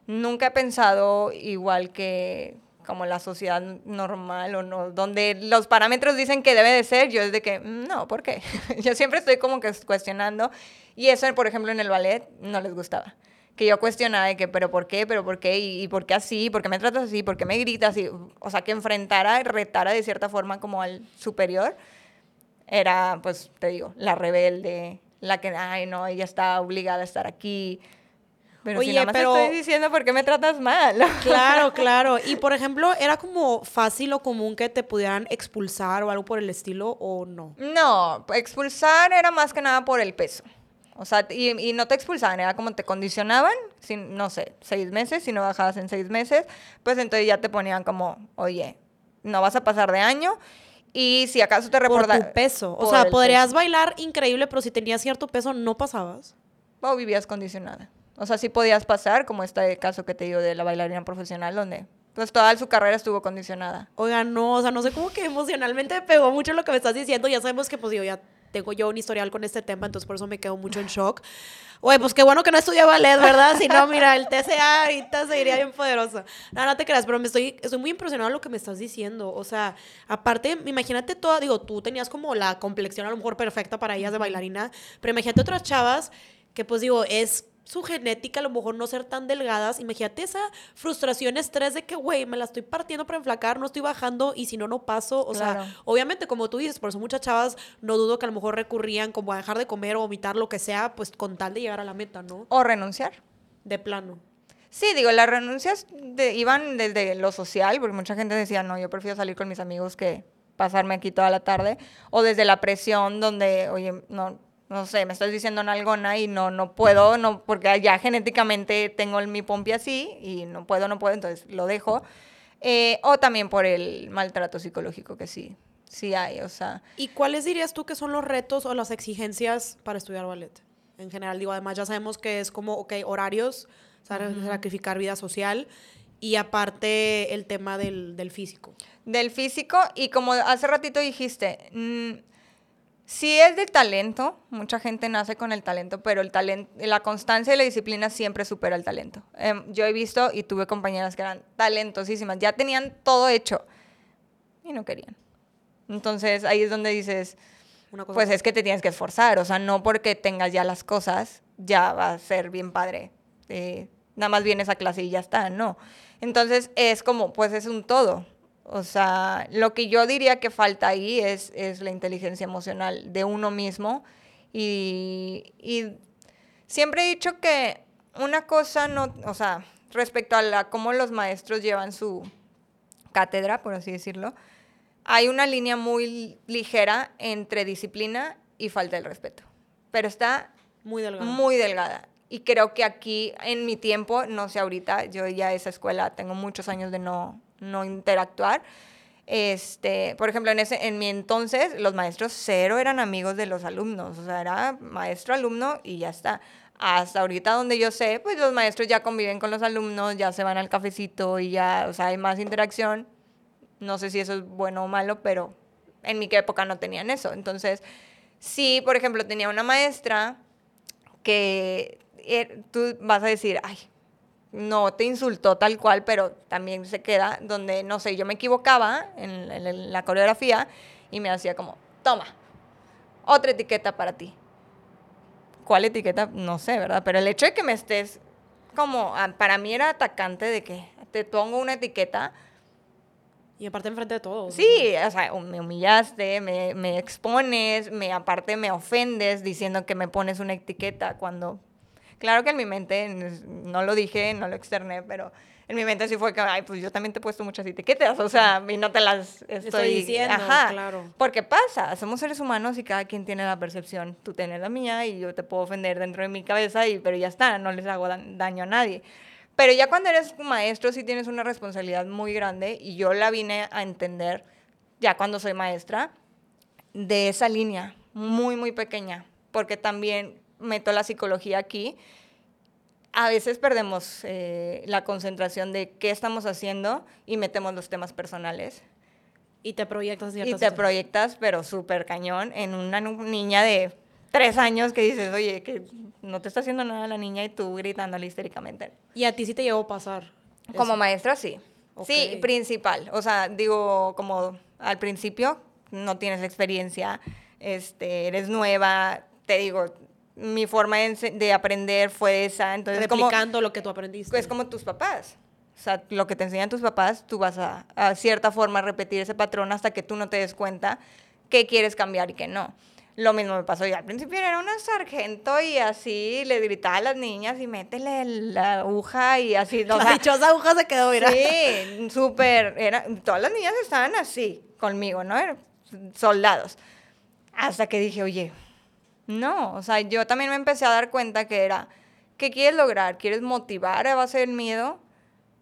Nunca he pensado igual que como la sociedad normal o no, donde los parámetros dicen que debe de ser, yo es de que, mm, no, ¿por qué? yo siempre estoy como que cuestionando y eso, por ejemplo, en el ballet no les gustaba que yo cuestionaba de que, pero ¿por qué? ¿Pero por qué? ¿Y, por qué así? ¿Por qué me tratas así? ¿Por qué me gritas? Y, o sea, que enfrentara, retara de cierta forma como al superior. Era, pues, te digo, la rebelde, la que, ay, no, ella está obligada a estar aquí. Pero Oye, si nada más pero... estoy diciendo por qué me tratas mal. Claro, claro. Y, por ejemplo, ¿era como fácil o común que te pudieran expulsar o algo por el estilo o no? No, expulsar era más que nada por el peso. O sea, y, no te expulsaban, era como te condicionaban, sin, no sé, seis meses, si no bajabas en seis meses, pues entonces ya te ponían como, oye, no vas a pasar de año. Y si acaso te reportan... Por tu peso. O sea, podrías bailar increíble, pero si tenías cierto peso, ¿no pasabas? O vivías condicionada. O sea, sí podías pasar, como este caso que te digo de la bailarina profesional, donde pues toda su carrera estuvo condicionada. Oiga, no, o sea, no sé cómo que emocionalmente me pegó mucho lo que me estás diciendo. Ya sabemos que, pues, digo, ya tengo yo un historial con este tema, entonces por eso me quedo mucho en shock. Oye, pues qué bueno que no estudié ballet, ¿verdad? Si no, mira, el TCA ahorita seguiría bien poderosa. No, no te creas, pero me estoy, estoy muy impresionada de lo que me estás diciendo. O sea, aparte, imagínate toda, digo, tú tenías como la complexión a lo mejor perfecta para ellas de bailarina, pero imagínate otras chavas que pues digo, es su genética a lo mejor no ser tan delgadas. Imagínate esa frustración, estrés de que, güey, me la estoy partiendo para enflacar, no estoy bajando y si no, no paso. O sea, obviamente, como tú dices, por eso muchas chavas no dudo que a lo mejor recurrían como a dejar de comer o vomitar, lo que sea, pues con tal de llegar a la meta, ¿no? O renunciar. De plano. Sí, digo, las renuncias iban desde lo social, porque mucha gente decía, no, yo prefiero salir con mis amigos que pasarme aquí toda la tarde, o desde la presión donde, oye, no, no sé, me estás diciendo nalgona y no, no puedo, no, porque ya genéticamente tengo mi pompi así y no puedo, no puedo, entonces lo dejo. Eh, o también por el maltrato psicológico que sí, sí hay, o sea. ¿Y cuáles dirías tú que son los retos o las exigencias para estudiar ballet? En general, digo, además ya sabemos que es como, ok, horarios, sacrificar vida social y aparte el tema del, del, físico. Del físico y como hace ratito dijiste, mm, si es de talento, mucha gente nace con el talento, pero el talento, la constancia y la disciplina siempre supera el talento. Em, yo he visto y tuve compañeras que eran talentosísimas, ya tenían todo hecho y no querían. Entonces ahí es donde dices, pues es que te tienes que esforzar, o sea, no porque tengas ya las cosas, ya va a ser bien padre. Eh, nada más vienes a clase y ya está, no. Entonces es como, pues es un todo. O sea, lo que yo diría que falta ahí es, es la inteligencia emocional de uno mismo. Y, y, siempre he dicho que una cosa no, o sea, respecto a la, cómo los maestros llevan su cátedra, por así decirlo, hay una línea muy ligera entre disciplina y falta de respeto. Pero está muy delgada. Muy delgada. Y creo que aquí, en mi tiempo, no sé ahorita, yo ya esa escuela tengo muchos años de no, no interactuar. Este, por ejemplo, en, ese, en mi entonces, los maestros cero eran amigos de los alumnos, o sea, era maestro-alumno y ya está. Hasta ahorita donde yo sé, pues los maestros ya conviven con los alumnos, ya se van al cafecito y ya, o sea, hay más interacción. No sé si eso es bueno o malo, pero en mi época no tenían eso. Entonces, sí, por ejemplo, tenía una maestra que eh, tú vas a decir, ay, no te insultó tal cual, pero también se queda donde, no sé, yo me equivocaba en, la coreografía y me hacía como, toma, otra etiqueta para ti. ¿Cuál etiqueta? No sé, ¿verdad? Pero el hecho de que me estés como, ah, para mí era atacante de que te pongo una etiqueta Y aparte enfrente de todos. Sí, o sea, me humillaste, me, me expones, me aparte me ofendes diciendo que me pones una etiqueta cuando... Claro que en mi mente, no lo dije, no lo externé, pero en mi mente sí fue que, ay, pues yo también te he puesto muchas etiquetas, o sea, y no te las estoy, diciendo, Ajá, claro. Porque pasa, somos seres humanos y cada quien tiene la percepción. Tú tienes la mía y yo te puedo ofender dentro de mi cabeza, y, pero ya está, no les hago daño a nadie. Pero ya cuando eres maestro sí tienes una responsabilidad muy grande y yo la vine a entender ya cuando soy maestra de esa línea muy, muy pequeña, porque también meto la psicología aquí. A veces perdemos eh, la concentración de qué estamos haciendo y metemos los temas personales. Y te proyectas Y te proyectas, pero súper cañón, en una niña de tres años que dices, oye, que no te está haciendo nada la niña y tú gritándole histéricamente. ¿Y a ti sí te llegó a pasar? Como maestra, sí. Sí, principal. O sea, digo, como al principio no tienes experiencia, este, eres nueva, te digo, mi forma de, aprender fue esa. Entonces, Replicando lo que tú aprendiste. Es como tus papás. O sea, lo que te enseñan tus papás, tú vas a, a cierta forma repetir ese patrón hasta que tú no te des cuenta qué quieres cambiar y qué no. Lo mismo me pasó yo. Al principio era una sargento y así le gritaba a las niñas y métele la aguja y así. la dichosa aguja se quedó, mira. Sí, súper. Todas las niñas estaban así conmigo, ¿no? Eran soldados. Hasta que dije, oye, no. O sea, yo también me empecé a dar cuenta que era, ¿qué quieres lograr? ¿Quieres motivar a base del miedo?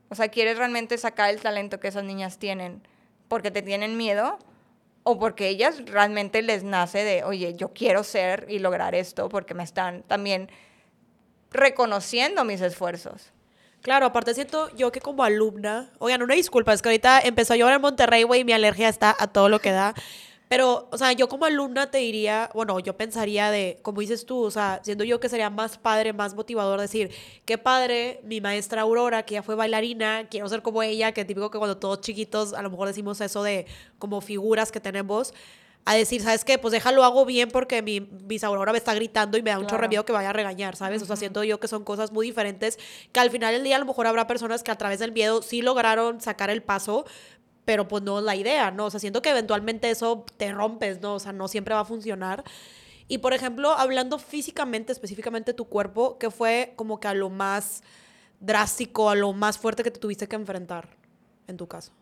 O sea, ¿quieres realmente sacar el talento que esas niñas tienen porque te tienen miedo? o porque ellas realmente les nace de, oye, yo quiero ser y lograr esto porque me están también reconociendo mis esfuerzos. Claro, aparte siento yo que como alumna, oigan, una disculpa, es que ahorita empezó a llover en Monterrey, güey, y mi alergia está a todo lo que da. Pero, o sea, yo como alumna te diría, bueno, yo pensaría de, como dices tú, o sea, siendo yo que sería más padre, más motivador decir, qué padre, mi maestra Aurora, que ya fue bailarina, quiero ser como ella, que típico que cuando todos chiquitos a lo mejor decimos eso de como figuras que tenemos, a decir, ¿sabes qué? Pues déjalo hago bien porque mi bis Aurora me está gritando y me da un chorre miedo que vaya a regañar, ¿sabes? O sea, siento yo que son cosas muy diferentes, que al final del día a lo mejor habrá personas que a través del miedo sí lograron sacar el paso, pero pues no es la idea, ¿no? O sea, siento que eventualmente eso te rompes, ¿no? O sea, no siempre va a funcionar. Y por ejemplo, hablando físicamente, específicamente tu cuerpo, ¿qué fue como que a lo más drástico, a lo más fuerte que te tuviste que enfrentar en tu caso?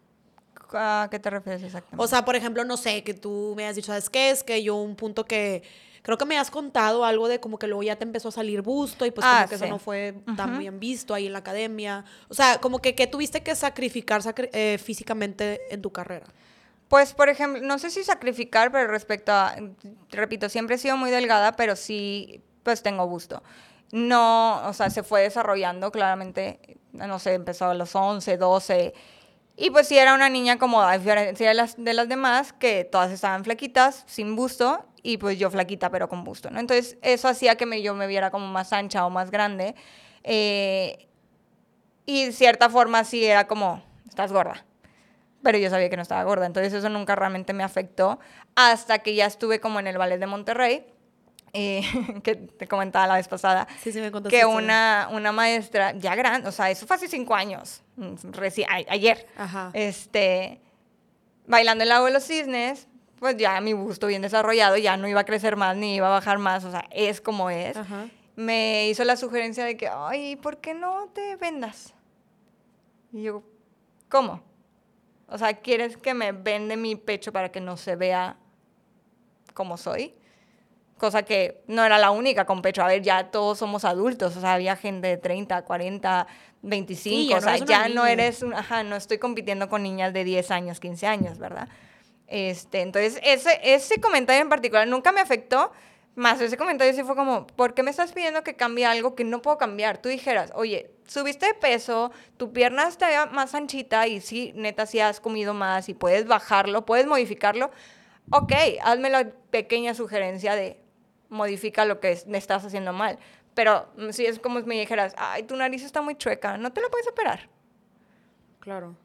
¿A qué te refieres exactamente? O sea, por ejemplo, no sé, que tú me has dicho, ¿sabes qué? Es que yo un punto que creo que me has contado algo de como que luego ya te empezó a salir busto y pues como ah, que eso no fue tan bien visto ahí en la academia. O sea, como que ¿qué tuviste que sacrificar eh, físicamente en tu carrera? Pues, por ejemplo, no sé si sacrificar, pero respecto a, repito, siempre he sido muy delgada, pero sí, pues tengo gusto. No, o sea, se fue desarrollando claramente, no sé, empezó a los 11, 12, y pues sí era una niña como, a diferencia de las, de las demás, que todas estaban flaquitas, sin busto, y pues yo flaquita, pero con busto, ¿no? Entonces eso hacía que me, yo me viera como más ancha o más grande. Eh, y de cierta forma sí era como, estás gorda. Pero yo sabía que no estaba gorda, entonces eso nunca realmente me afectó hasta que ya estuve como en el ballet de Monterrey eh, que te comentaba la vez pasada, que una, una maestra ya grande, o sea, eso fue hace cinco años, mm, ayer, este, bailando el lago de los cisnes, pues ya mi gusto bien desarrollado, ya no iba a crecer más ni iba a bajar más, o sea, es como es. Me hizo la sugerencia de que, ay, ¿por qué no te vendas? Y yo, ¿cómo? O sea, ¿quieres que me vende mi pecho para que no se vea como soy? Cosa que no era la única con pecho. A ver, ya todos somos adultos, o sea, había gente de 30, 40, 25, o sea, ya no eres, ajá, no estoy compitiendo con niñas de 10 años, 15 años, ¿verdad? Este, entonces, ese, ese comentario en particular nunca me afectó, más ese comentario sí fue como, ¿por qué me estás pidiendo que cambie algo que no puedo cambiar? Tú dijeras, oye, subiste de peso, tu pierna está más anchita y sí, neta, sí has comido más y puedes bajarlo, puedes modificarlo. Ok, hazme la pequeña sugerencia de, modifica lo que estás haciendo mal. Pero mm, si es como si me dijeras, ay, tu nariz está muy chueca, no te lo puedes operar. Claro.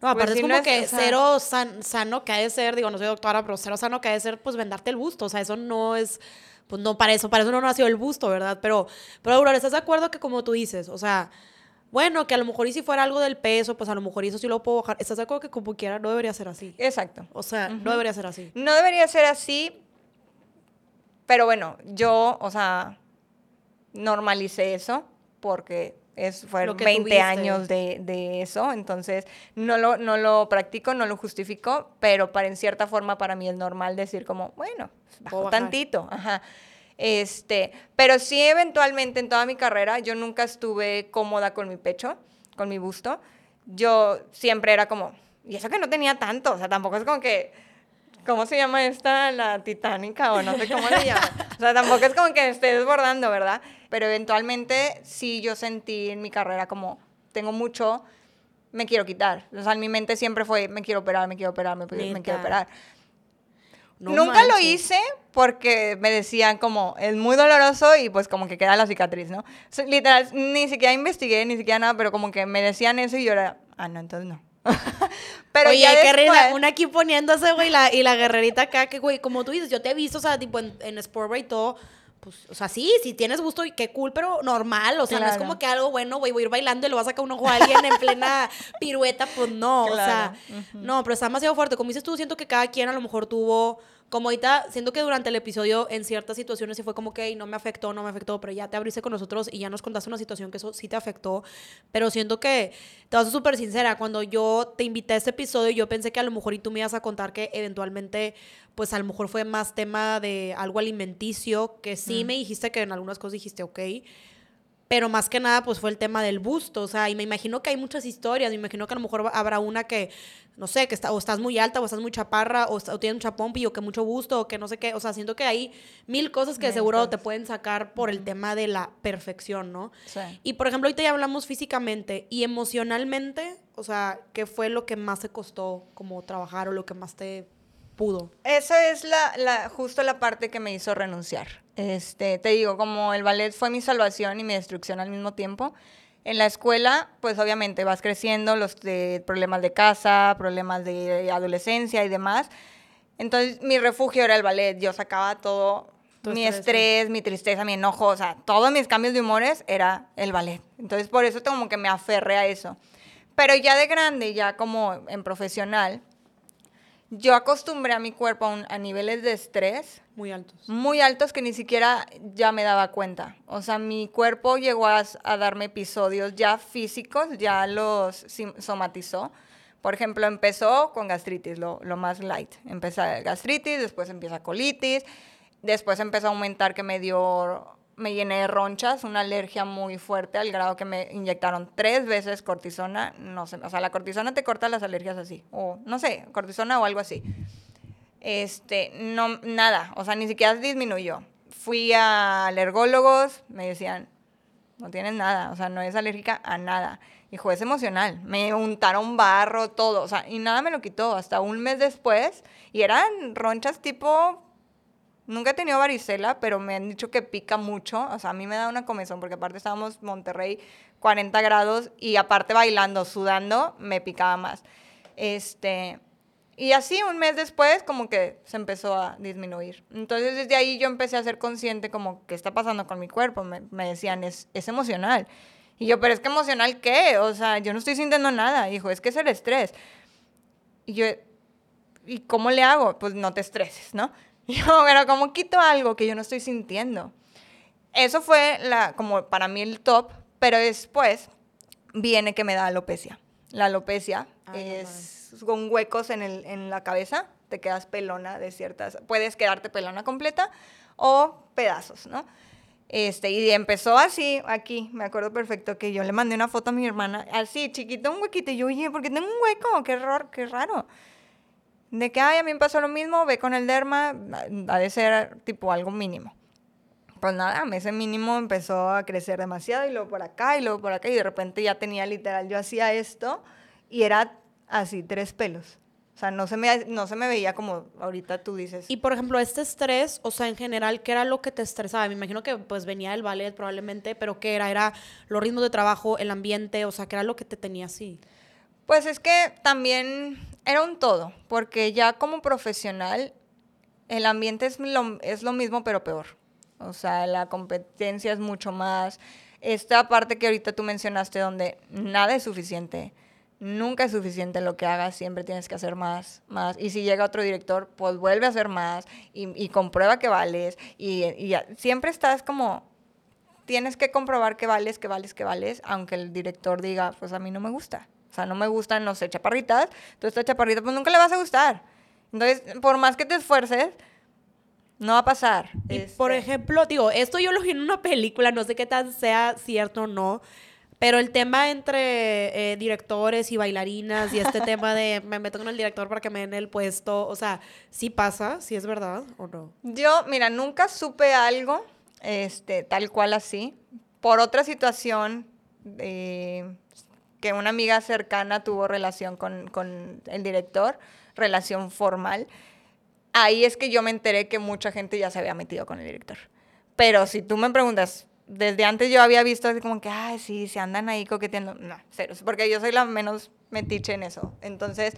No, aparte pues es como que cero sano que ha de ser, digo, no soy doctora, pero cero sano que ha de ser, pues, vendarte el busto. O sea, eso no es, pues, no, para eso, para eso no nació el busto, ¿verdad? Pero, pero, Aurora, ¿estás de acuerdo que como tú dices, o sea, bueno, que a lo mejor y si fuera algo del peso, pues a lo mejor eso sí lo puedo bajar. ¿Estás de acuerdo que como quiera no debería ser así? Exacto. O sea, no debería ser así. No debería ser así, pero bueno, yo, o sea, normalicé eso porque es, fueron 20 años de, de, eso, entonces no lo, no lo practico, no lo justifico, pero para en cierta forma para mí es normal decir como, bueno, bajo tantito, ajá. Este, pero sí eventualmente en toda mi carrera yo nunca estuve cómoda con mi pecho, con mi busto. Yo siempre era como, y eso que no tenía tanto, o sea, tampoco es como que ¿Cómo se llama esta? La titánica o no sé cómo le llama. O sea, tampoco es como que esté desbordando, ¿verdad? Pero eventualmente sí yo sentí en mi carrera como tengo mucho, me quiero quitar. O sea, en mi mente siempre fue me quiero operar, me quiero operar, me, quiero operar. Nunca lo hice porque me decían como es muy doloroso y pues como que queda la cicatriz, ¿no? literal, ni siquiera investigué, ni siquiera nada, pero como que me decían eso y yo era, ah, no, entonces no. Pero Oye, ya después... una aquí poniéndose, güey, la, y la guerrerita acá, que, güey, como tú dices, yo te he visto, o sea, tipo en, en Sport y todo, pues, o sea, sí, si tienes gusto, y qué cool, pero normal, o sea, no es como que algo bueno, güey, voy a ir bailando y lo vas a sacar un ojo a alguien en plena pirueta, pues no, o sea, no, pero está demasiado fuerte. Como dices tú, siento que cada quien a lo mejor tuvo como ahorita, siento que durante el episodio en ciertas situaciones sí fue como que no me afectó, no me afectó, pero ya te abriste con nosotros y ya nos contaste una situación que eso sí te afectó, pero siento que te vas a ser súper sincera, cuando yo te invité a este episodio yo pensé que a lo mejor y tú me ibas a contar que eventualmente pues a lo mejor fue más tema de algo alimenticio, que sí me dijiste que en algunas cosas dijiste ok, pero más que nada pues fue el tema del busto, o sea, y me imagino que hay muchas historias, me imagino que a lo mejor habrá una que, no sé, que está, o estás muy alta, o estás muy chaparra, o, tienes mucha pompi, o que mucho busto, o que no sé qué, o sea, siento que hay mil cosas que seguro te pueden sacar por el tema de la perfección, ¿no? Sí. Y por ejemplo, ahorita ya hablamos físicamente y emocionalmente, o sea, ¿qué fue lo que más te costó como trabajar o lo que más te pudo? Esa es la, la justo la parte que me hizo renunciar este, te digo, como el ballet fue mi salvación y mi destrucción al mismo tiempo, en la escuela, pues obviamente vas creciendo, los de problemas de casa, problemas de adolescencia y demás. Entonces, mi refugio era el ballet. Yo sacaba todo, mi estrés, mi tristeza, mi enojo, o sea, todos mis cambios de humores era el ballet. Entonces, por eso como que me aferré a eso. Pero ya de grande, ya como en profesional, yo acostumbré a mi cuerpo a, niveles de estrés. Muy altos. Muy altos que ni siquiera ya me daba cuenta. O sea, mi cuerpo llegó a, darme episodios ya físicos, ya los somatizó. Por ejemplo, empezó con gastritis, lo, lo más light. Empezó gastritis, después empieza colitis, después empezó a aumentar que me dio me llené de ronchas, una alergia muy fuerte al grado que me inyectaron tres veces cortisona, no sé, o sea, la cortisona te corta las alergias así, o no sé, cortisona o algo así. Este, no, nada, o sea, ni siquiera disminuyó. Fui a alergólogos, me decían, no tienes nada, o sea, no es alérgica a nada. Hijo, es emocional. Me untaron barro, todo, o sea, y nada me lo quitó. Hasta un mes después, y eran ronchas tipo Nunca he tenido varicela, pero me han dicho que pica mucho. O sea, a mí me da una comezón porque aparte estábamos Monterrey 40 grados y aparte bailando, sudando, me picaba más. Este, y así un mes después como que se empezó a disminuir. Entonces desde ahí yo empecé a ser consciente como qué está pasando con mi cuerpo. Me, me decían, es, es emocional. Y yo, pero es que emocional qué? O sea, yo no estoy sintiendo nada. Dijo, es que es el estrés. Y yo, ¿y cómo le hago? Pues no te estreses, ¿no? Yo, pero como quito algo que yo no estoy sintiendo? Eso fue la, como para mí el top, pero después viene que me da alopecia. La alopecia es con huecos en, el, en la cabeza, te quedas pelona de ciertas, puedes quedarte pelona completa o pedazos, ¿no? Este, y empezó así, aquí, me acuerdo perfecto que yo le mandé una foto a mi hermana, así, chiquito, un huequito, y yo, oye, ¿por qué tengo un hueco? Qué, raro, qué raro de que, ay, a mí me pasó lo mismo, ve con el derma, ha de ser tipo algo mínimo. Pues nada, ese mínimo empezó a crecer demasiado y luego por acá y luego por acá y de repente ya tenía literal, yo hacía esto y era así, tres pelos. O sea, no se, me, no se me veía como ahorita tú dices. Y por ejemplo, este estrés, o sea, en general, ¿qué era lo que te estresaba? Me imagino que pues venía del ballet probablemente, pero ¿qué era? ¿Era los ritmos de trabajo, el ambiente? O sea, ¿qué era lo que te tenía así? Pues es que también era un todo, porque ya como profesional el ambiente es lo, es lo mismo pero peor. O sea, la competencia es mucho más, esta parte que ahorita tú mencionaste donde nada es suficiente, nunca es suficiente lo que hagas, siempre tienes que hacer más, más. Y si llega otro director, pues vuelve a hacer más y, comprueba que vales. Y, y siempre estás como, tienes que comprobar que vales, que vales, que vales, aunque el director diga, pues a mí no me gusta. O sea, no me gustan, no sé, chaparritas. Tú esta chaparrita, pues nunca le vas a gustar. Entonces, por más que te esfuerces, no va a pasar. Y por este ejemplo, digo, esto yo lo vi en una película, no sé qué tan sea cierto o no, pero el tema entre eh, directores y bailarinas y este tema de me meto con el director para que me den el puesto, o sea, ¿sí pasa? ¿Sí es verdad o no? Yo, mira, nunca supe algo este, tal cual así. Por otra situación, eh, que una amiga cercana tuvo relación con, con el director, relación formal ahí es que yo me enteré que mucha gente ya se había metido con el director. Pero si tú me preguntas, desde antes yo había visto así como que, ay, sí, se andan ahí coqueteando. No, cero, porque yo soy la menos metiche en eso. Entonces,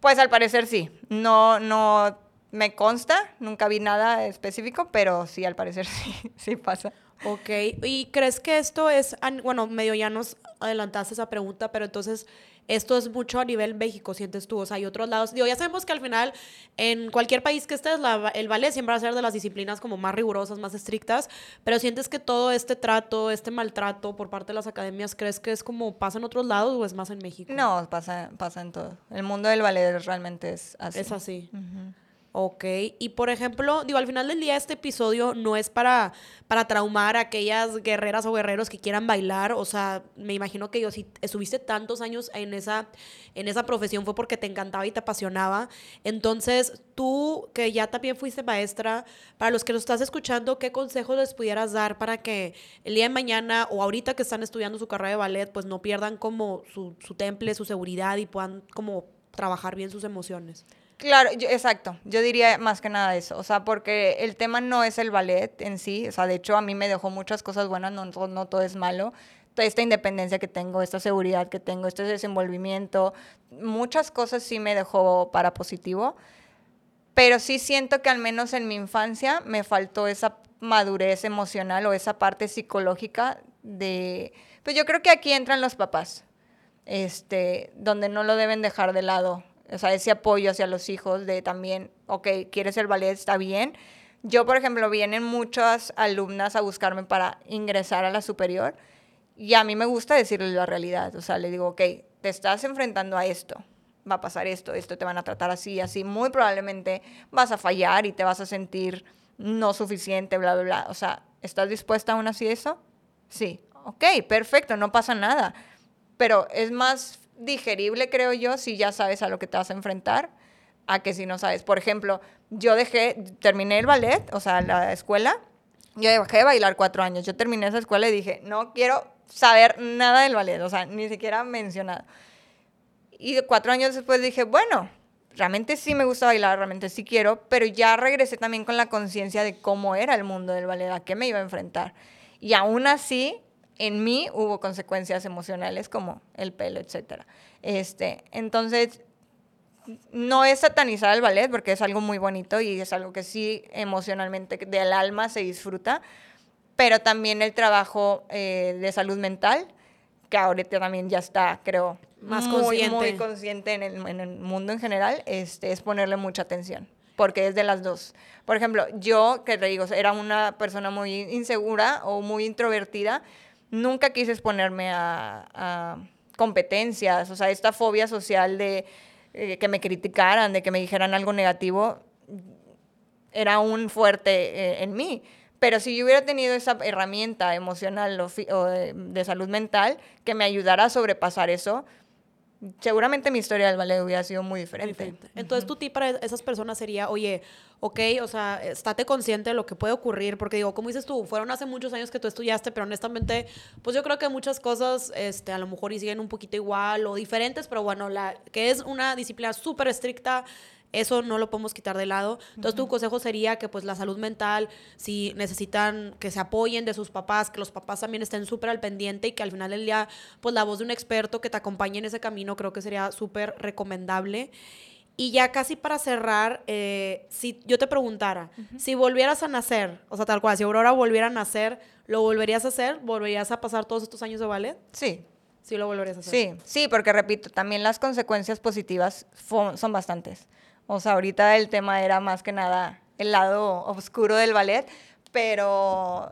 pues al parecer sí. No, no me consta, nunca vi nada específico, pero sí, al parecer sí, sí pasa. Ok, ¿y crees que esto es, bueno, medio ya nos adelantaste esa pregunta, pero entonces esto es mucho a nivel México, sientes tú, o sea, hay otros lados, digo, ya sabemos que al final en cualquier país que estés, el ballet siempre va a ser de las disciplinas como más rigurosas, más estrictas, pero sientes que todo este trato, este maltrato por parte de las academias, ¿crees que es como pasa en otros lados o es más en México? No, pasa, pasa en todo. El mundo del ballet realmente es así. Es así. Ok, y por ejemplo, digo, al final del día este episodio no es para, para traumar a aquellas guerreras o guerreros que quieran bailar, o sea, me imagino que yo si estuviste tantos años en esa, en esa profesión fue porque te encantaba y te apasionaba, entonces tú que ya también fuiste maestra, para los que nos estás escuchando, ¿qué consejos les pudieras dar para que el día de mañana o ahorita que están estudiando su carrera de ballet, pues no pierdan como su, su temple, su seguridad y puedan como trabajar bien sus emociones? Claro, exacto. Yo diría más que nada eso. O sea, porque el tema no es el ballet en sí. O sea, de hecho, a mí me dejó muchas cosas buenas, no, todo es malo. Esta independencia que tengo, esta seguridad que tengo, este desenvolvimiento, muchas cosas sí me dejó para positivo. Pero sí siento que al menos en mi infancia me faltó esa madurez emocional o esa parte psicológica de... Pues yo creo que aquí entran los papás, este, donde no lo deben dejar de lado o sea, ese apoyo hacia los hijos de también, ok, quieres el ballet, está bien. Yo, por ejemplo, vienen muchas alumnas a buscarme para ingresar a la superior y a mí me gusta decirles la realidad. O sea, le digo, ok, te estás enfrentando a esto, va a pasar esto, esto te van a tratar así, así. Muy probablemente vas a fallar y te vas a sentir no suficiente, bla, bla, bla. O sea, ¿estás dispuesta aún así a eso? Sí. Ok, perfecto, no pasa nada. Pero es más digerible, creo yo, si ya sabes a lo que te vas a enfrentar, a que si no sabes. Por ejemplo, yo dejé, terminé el ballet, o sea, la escuela, yo dejé de bailar cuatro años. Yo terminé esa escuela y dije, no quiero saber nada del ballet, o sea, ni siquiera mencionado. Y cuatro años después dije, bueno, realmente sí me gusta bailar, realmente sí quiero, pero ya regresé también con la conciencia de cómo era el mundo del ballet, a qué me iba a enfrentar. Y aún así, en mí hubo consecuencias emocionales como el pelo, etc. Este, entonces, no es satanizar el ballet porque es algo muy bonito y es algo que sí emocionalmente del alma se disfruta, pero también el trabajo eh, de salud mental, que ahorita también ya está, creo, más muy, consciente, muy consciente en el, en el, mundo en general, este, es ponerle mucha atención, porque es de las dos. Por ejemplo, yo, que te digo, era una persona muy insegura o muy introvertida, nunca quise exponerme a, competencias, o sea, esta fobia social de eh, que me criticaran, de que me dijeran algo negativo, era un fuerte eh, en mí. Pero si yo hubiera tenido esa herramienta emocional o, de, salud mental que me ayudara a sobrepasar eso, seguramente mi historia del ballet hubiera sido muy diferente. Entonces, tu tip para esas personas sería, oye, ok, o sea, estate consciente de lo que puede ocurrir, porque digo, como dices tú, fueron hace muchos años que tú estudiaste, pero honestamente, pues yo creo que muchas cosas, este, a lo mejor y siguen un poquito igual o diferentes, pero bueno, la que es una disciplina súper estricta, eso no lo podemos quitar de lado. Entonces, tu consejo sería que pues la salud mental, si necesitan que se apoyen de sus papás, que los papás también estén súper al pendiente y que al final del día, pues la voz de un experto que te acompañe en ese camino, creo que sería súper recomendable. Y ya casi para cerrar, eh, si yo te preguntara, si volvieras a nacer, o sea, tal cual, si Aurora volviera a nacer, ¿lo volverías a hacer? ¿Volverías a pasar todos estos años de ballet? Sí. Sí, lo volverías a hacer. Sí, sí, porque repito, también las consecuencias positivas son bastantes. O sea, ahorita el tema era más que nada el lado oscuro del ballet, pero...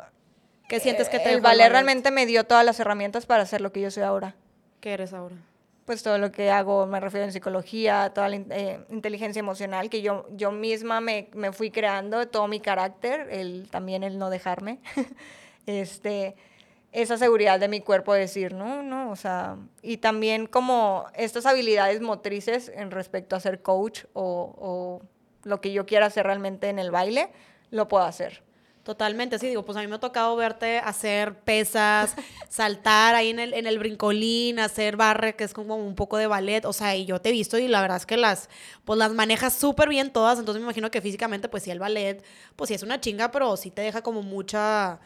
¿Qué sientes que te El ballet realmente me dio todas las herramientas para hacer lo que yo soy ahora. ¿Qué eres ahora? pues todo lo que hago, me refiero en psicología, toda la eh, inteligencia emocional, que yo, yo misma me, me, fui creando, todo mi carácter, el, también el no dejarme, este, esa seguridad de mi cuerpo de decir, no, no, o sea, y también como estas habilidades motrices en respecto a ser coach o, o lo que yo quiera hacer realmente en el baile, lo puedo hacer. Totalmente, sí, digo, pues a mí me ha tocado verte hacer pesas, saltar ahí en el, en el brincolín, hacer barre, que es como un poco de ballet, o sea, y yo te he visto y la verdad es que las, pues las manejas súper bien todas, entonces me imagino que físicamente, pues sí, el ballet, pues sí es una chinga, pero sí te deja como mucha,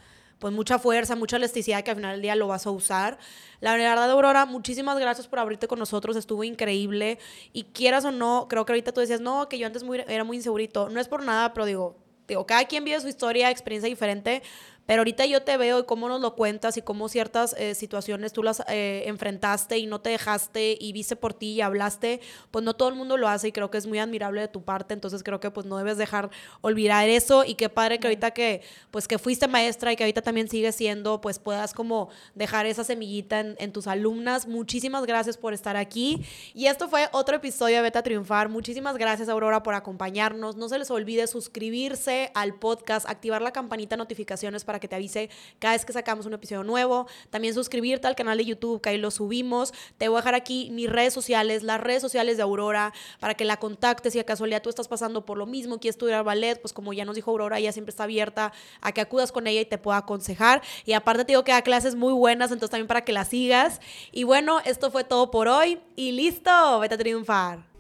pues mucha fuerza, mucha elasticidad que al final del día lo vas a usar. La verdad, Aurora, muchísimas gracias por abrirte con nosotros, estuvo increíble, y quieras o no, creo que ahorita tú decías, no, que yo antes muy, era muy insegurito, no es por nada, pero digo, digo, cada quien vive su historia, experiencia diferente, pero ahorita yo te veo y cómo nos lo cuentas y cómo ciertas eh, situaciones tú las eh, enfrentaste y no te dejaste y viste por ti y hablaste, pues no todo el mundo lo hace y creo que es muy admirable de tu parte, entonces creo que pues no debes dejar olvidar eso y qué padre que ahorita que pues que fuiste maestra y que ahorita también sigues siendo, pues puedas como dejar esa semillita en, en tus alumnas. Muchísimas gracias por estar aquí y esto fue otro episodio de Beta Triunfar. Muchísimas gracias Aurora por acompañarnos. No se les olvide suscribirse al podcast, activar la campanita de notificaciones para para que te avise cada vez que sacamos un episodio nuevo. También suscribirte al canal de YouTube, que ahí lo subimos. Te voy a dejar aquí mis redes sociales, las redes sociales de Aurora, para que la contactes si a casualidad tú estás pasando por lo mismo, quieres estudiar ballet, pues como ya nos dijo Aurora, ella siempre está abierta a que acudas con ella y te pueda aconsejar. Y aparte te digo que da clases muy buenas, entonces también para que la sigas. Y bueno, esto fue todo por hoy y listo, vete a triunfar.